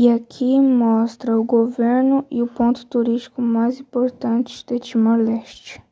E aqui mostra o governo e o ponto turístico mais importante de Timor-Leste.